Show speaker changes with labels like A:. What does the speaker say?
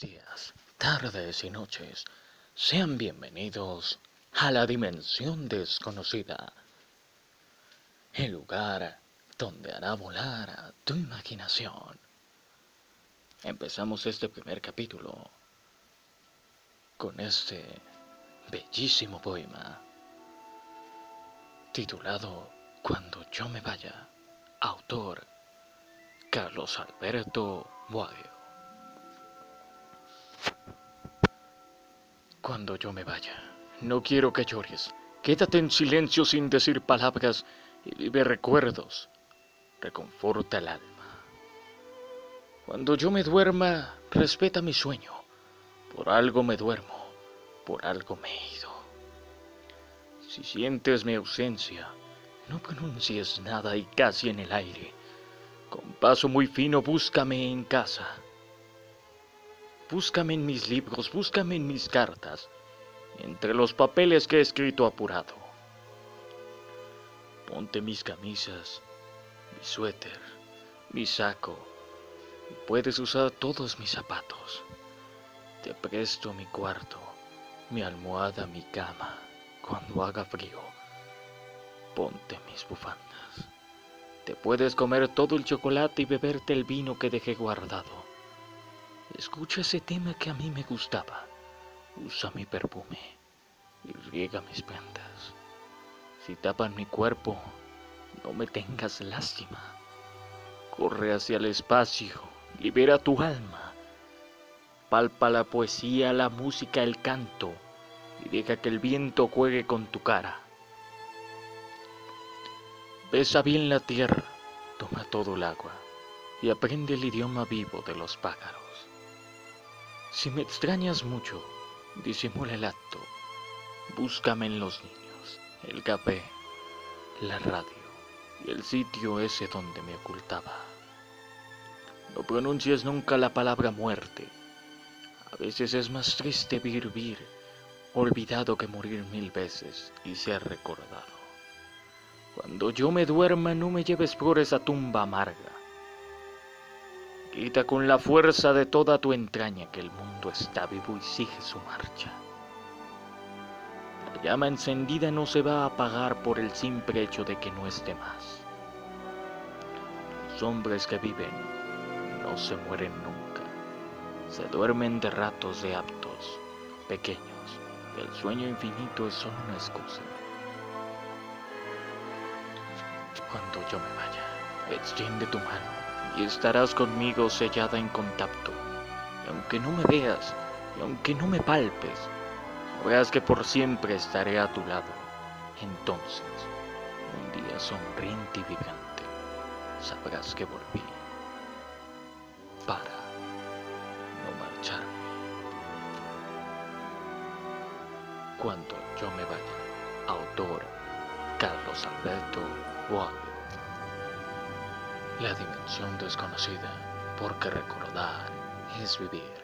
A: Días, tardes y noches. Sean bienvenidos a la dimensión desconocida. El lugar donde hará volar tu imaginación. Empezamos este primer capítulo con este bellísimo poema titulado Cuando yo me vaya, autor Carlos Alberto Boadio. Cuando yo me vaya, no quiero que llores. Quédate en silencio sin decir palabras y vive recuerdos. Reconforta el alma. Cuando yo me duerma, respeta mi sueño. Por algo me duermo, por algo me he ido. Si sientes mi ausencia, no pronuncies nada y casi en el aire con paso muy fino búscame en casa. Búscame en mis libros, búscame en mis cartas, entre los papeles que he escrito apurado. Ponte mis camisas, mi suéter, mi saco, puedes usar todos mis zapatos. Te presto mi cuarto, mi almohada, mi cama, cuando haga frío. Ponte mis bufandas. Te puedes comer todo el chocolate y beberte el vino que dejé guardado. Escucha ese tema que a mí me gustaba. Usa mi perfume y riega mis prendas. Si tapan mi cuerpo, no me tengas lástima. Corre hacia el espacio, libera tu alma. Palpa la poesía, la música, el canto y deja que el viento juegue con tu cara. Besa bien la tierra, toma todo el agua y aprende el idioma vivo de los pájaros. Si me extrañas mucho, disimula el acto, búscame en los niños, el café, la radio y el sitio ese donde me ocultaba. No pronuncies nunca la palabra muerte. A veces es más triste vivir olvidado que morir mil veces y ser recordado. Cuando yo me duerma no me lleves por esa tumba amarga. Grita con la fuerza de toda tu entraña que el mundo está vivo y sigue su marcha. La llama encendida no se va a apagar por el simple hecho de que no esté más. Los hombres que viven no se mueren nunca. Se duermen de ratos de aptos, pequeños. El sueño infinito es solo una excusa. Cuando yo me vaya, extiende tu mano y estarás conmigo sellada en contacto. Y aunque no me veas, y aunque no me palpes, sabrás que por siempre estaré a tu lado. Entonces, un día sonriente y vibrante, sabrás que volví para no marcharme. Cuando yo me vaya, autor Carlos Alberto Boadio. La dimensión desconocida, porque recordar es vivir.